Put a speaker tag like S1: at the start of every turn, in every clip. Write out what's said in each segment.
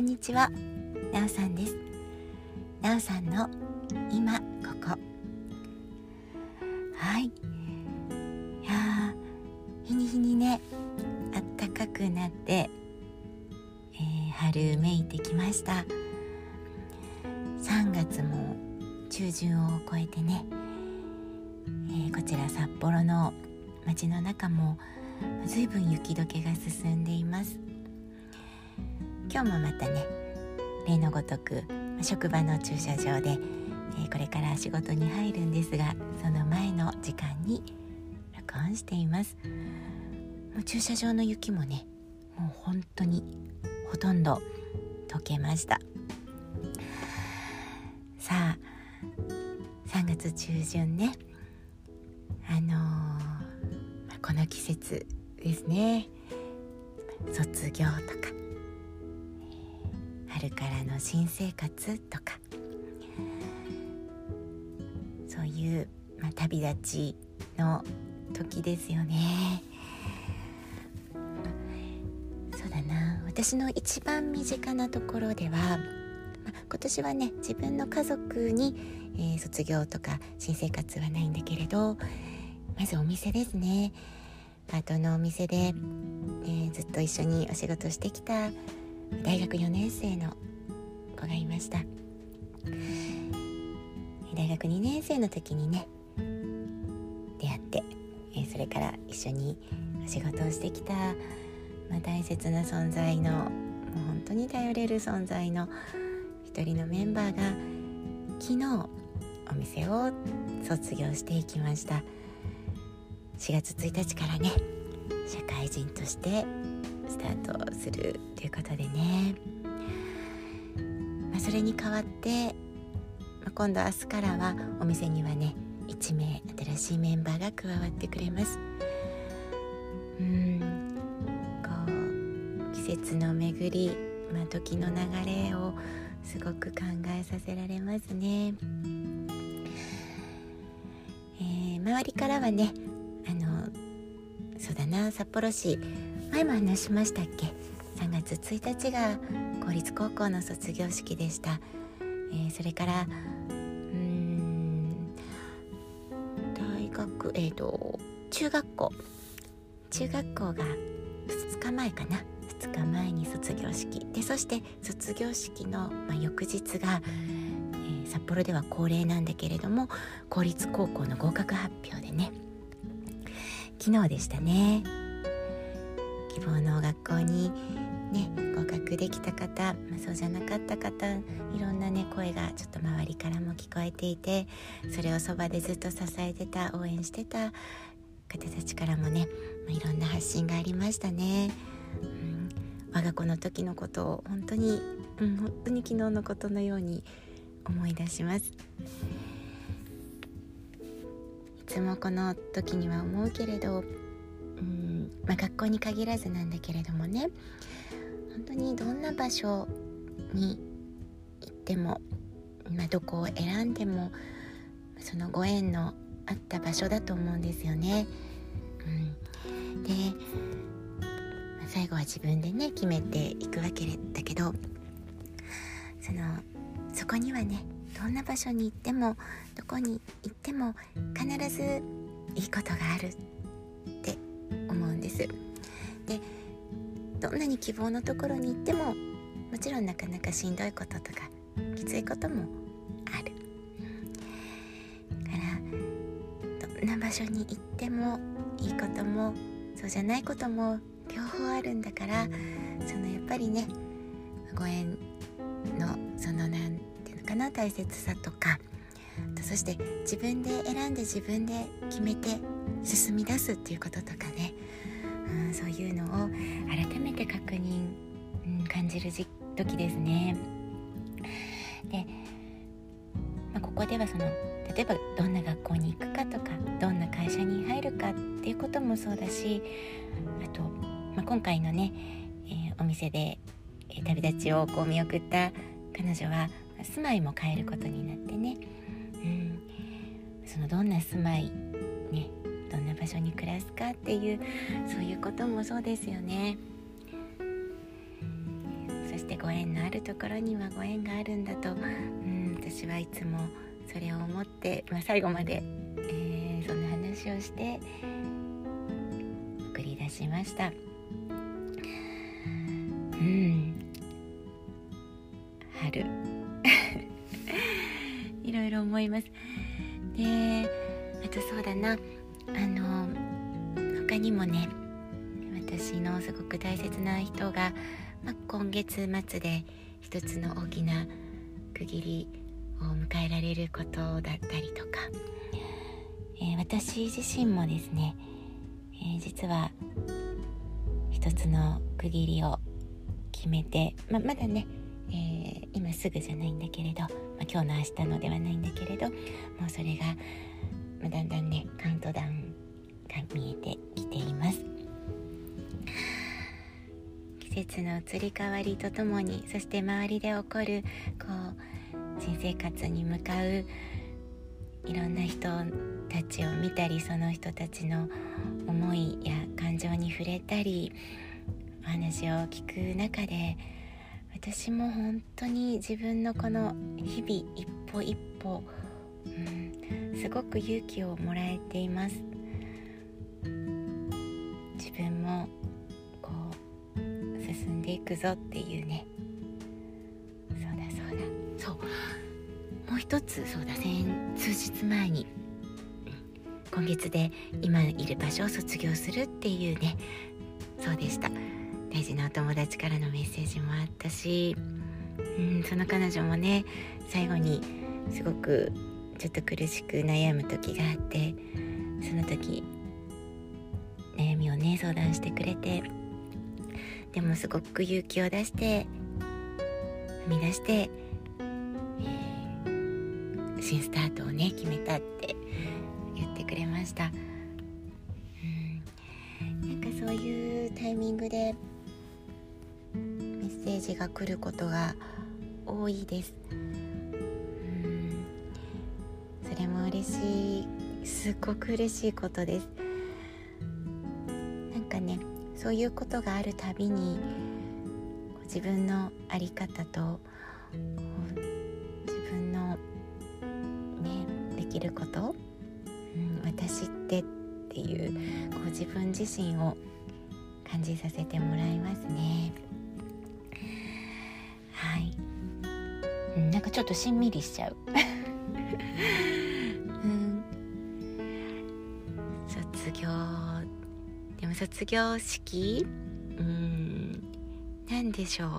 S1: んにちは、なおさんです。なおさんの今ここ。はい。いや日に日にねあったかくなって、えー、春めいてきました。3月も中旬を超えてね、えー、こちら札幌の街の中もずいぶん雪解けが進んでいます。今日もまたね例のごとく職場の駐車場で、えー、これから仕事に入るんですがその前の時間に録音しています。もう駐車場の雪もねもう本当にほとんど溶けました。さあ3月中旬ね。あのー、この季節ですね。卒業とか春からの新生活とか。そういう、まあ、旅立ちの時ですよね。そうだな。私の一番身近なところでは、まあ、今年はね自分の家族に、えー、卒業とか新生活はないんだけれどまずお店ですね。パートのお店で、えー、ずっと一緒にお仕事してきた大学4年生の子がいました。大学2年生の時にね出会って、それから一緒に仕事をしてきた、まあ、大切な存在のもう本当に頼れる存在の一人のメンバーが昨日お店を卒業していきました。4月1日からね社会人としてタートするということでね、まあ、それに代わって、まあ、今度明日からはお店にはね1名新しいメンバーが加わってくれます。うん。こう季節の巡り、まあ、時の流れをすごく考えさせられますね、えー、周りからはねあのそうだな札幌市前も話しましたっけ？3月1日が公立高校の卒業式でした、えー、それからうん大学えっ、ー、と中学校。中学校が2日前かな？2日前に卒業式。でそして卒業式の、まあ、翌日が、えー、札幌では恒例なんだけれども公立高校の合格発表でね。昨日でしたね。希望の学校にね合格できた方、まあ、そうじゃなかった方いろんなね声がちょっと周りからも聞こえていてそれをそばでずっと支えてた応援してた方たちからもね、まあ、いろんな発信がありましたね。うん、我が子の時のことを本当に、うん、本当に昨日のことのように思い出します。いつもこの時には思うけれどうんまあ、学校に限らずなんだけれどもね本当にどんな場所に行っても、まあ、どこを選んでもそのご縁のあった場所だと思うんですよね。うん、で、まあ、最後は自分でね決めていくわけだけどそのそこにはねどんな場所に行ってもどこに行っても必ずいいことがあるって思うんでどんなに希望のところに行ってももちろんなかなかしんどいこととかきついこともある。だからどんな場所に行ってもいいこともそうじゃないことも両方あるんだからそのやっぱりねご縁のその何て言うのかな大切さとかそして自分で選んで自分で決めて進み出すっていうこととかねうん、そういうのを改めて確認、うん、感じる時ですね。で、まあ、ここではその例えばどんな学校に行くかとかどんな会社に入るかっていうこともそうだしあと、まあ、今回のね、えー、お店で、えー、旅立ちをこう見送った彼女は住まいも変えることになってね、うん、そのどんな住まい場所に暮らすかっていうそういうこともそうですよね。そしてご縁のあるところにはご縁があるんだと、うん、私はいつもそれを思って、まあ、最後まで、えー、そんな話をして送り出しました。うん。春。いろいろ思います。であとそうだな。にもね私のすごく大切な人が、ま、今月末で一つの大きな区切りを迎えられることだったりとか、えー、私自身もですね、えー、実は一つの区切りを決めて、ままだね、えー、今すぐじゃないんだけれど、ま今日の明日のではないんだけれどもうそれが、まだんだんねカウントダウンが見えて節の移り変わりとともにそして周りで起こるこう新生活に向かういろんな人たちを見たりその人たちの思いや感情に触れたりお話を聞く中で私も本当に自分のこの日々一歩一歩、うん、すごく勇気をもらえています。くぞっていうね。そうだそうだ。そう。もう一つそうだ先数日前に今月で今いる場所を卒業するっていうね。そうでした。大事なお友達からのメッセージもあったし、うん、その彼女もね最後にすごくちょっと苦しく悩む時があってその時悩みをね相談してくれてでもすごく勇気を出して踏み出して、えー、新スタートをね決めたって言ってくれました。うん、なんかそういうタイミングでメッセージが来ることが多いです。うん。それも嬉しい。すごく嬉しいことです。そういうことがあるたびに自分の在り方と自分のねできること、うん、私ってっていうこう自分自身を感じさせてもらいますね。はい、うん、なんかちょっとしんみりしちゃう、卒業式？うん。何でしょう。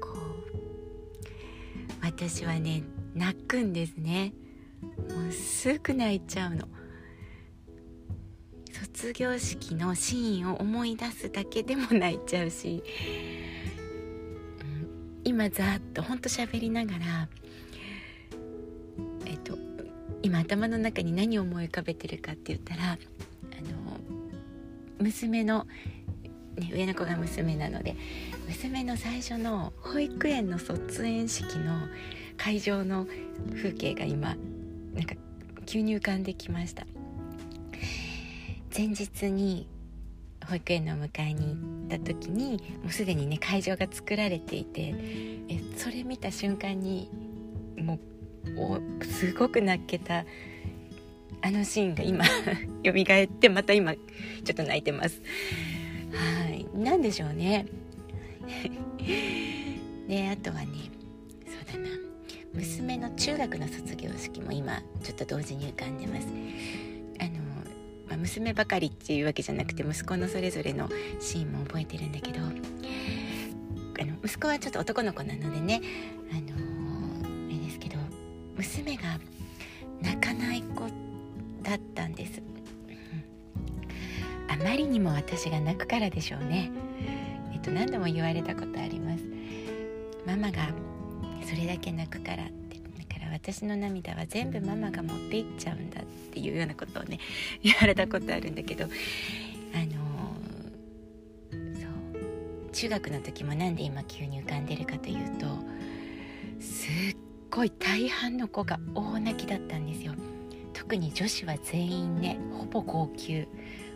S1: こう私はね泣くんですね。もうすぐ泣いちゃうの。卒業式のシーンを思い出すだけでも泣いちゃうし。今ざっとほんと喋りながらえっと今頭の中に何を思い浮かべてるかって言ったらあの娘の、ね、上の子が娘なので娘の最初の保育園の卒園式の会場の風景が今なんか急に浮かんできました。前日に保育園の迎えに行った時にもうすでにね会場が作られていてえそれ見た瞬間にもうすごく泣けたあのシーンが今 蘇ってまた今ちょっと泣いてます。はい。何でしょうね。で あとはねそうだな。娘の中学の卒業式も今ちょっと同時に浮かんでます。あのまあ、娘ばかりっていうわけじゃなくて息子のそれぞれのシーンも覚えてるんだけどあの息子はちょっと男の子なのでねあのー、あれですけど娘がだったんです、うん、あまりにも私が泣くからでしょうね。えっと何度も言われたことあります。ママがそれだけ泣くから私の涙は全部ママが持っていっちゃうんだっていうようなことをね 言われたことあるんだけど。あのー、そう。中学の時もなんで今急に浮かんでるかというとすっごい大半の子が大泣きだったんですよ。特に女子は全員ねほぼ号泣。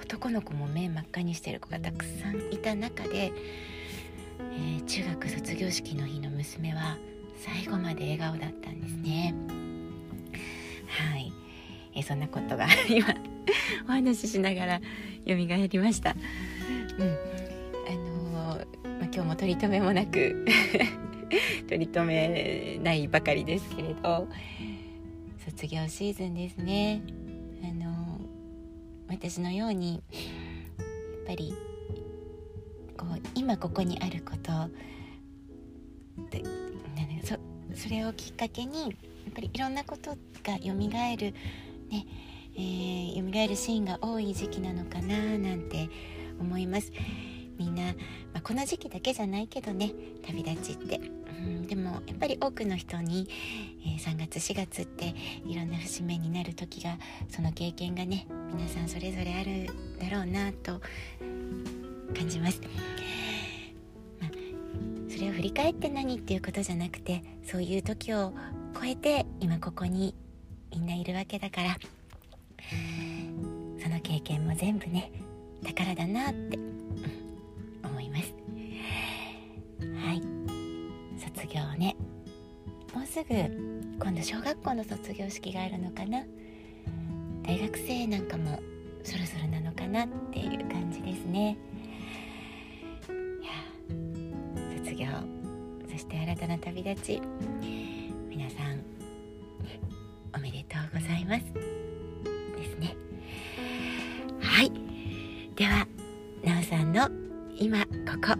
S1: 男の子も目真っ赤にしてる子がたくさんいた中で、えー、中学卒業式の日の娘は最後まで笑顔だったんですね。はい、えー、そんなことが 今お話ししながら蘇りました。うん。あのー、ま、今日も取り留めもなく 取り留めないばかりですけれど。卒業シーズンですね。あの私のようにやっぱりこう今ここにあることでそそれをきっかけにやっぱりいろんなことがよみがえるねえー、蘇るシーンが多い時期なのかななんて思います。みんな、まあ、この時期だけじゃないけどね旅立ちって。うんでもやっぱり多くの人に、えー、3月4月っていろんな節目になる時がその経験がね皆さんそれぞれあるだろうなと感じます、まあ、それを振り返って何っていうことじゃなくてそういう時を超えて今ここにみんないるわけだからその経験も全部ね宝だなって、ね。もうすぐ今度小学校の卒業式があるのかな？大学生なんかもそろそろなのかなっていう感じですね。いや卒業そして新たな旅立ち。皆さんおめでとうございます。ですね。はい。ではなおさんの今ここ。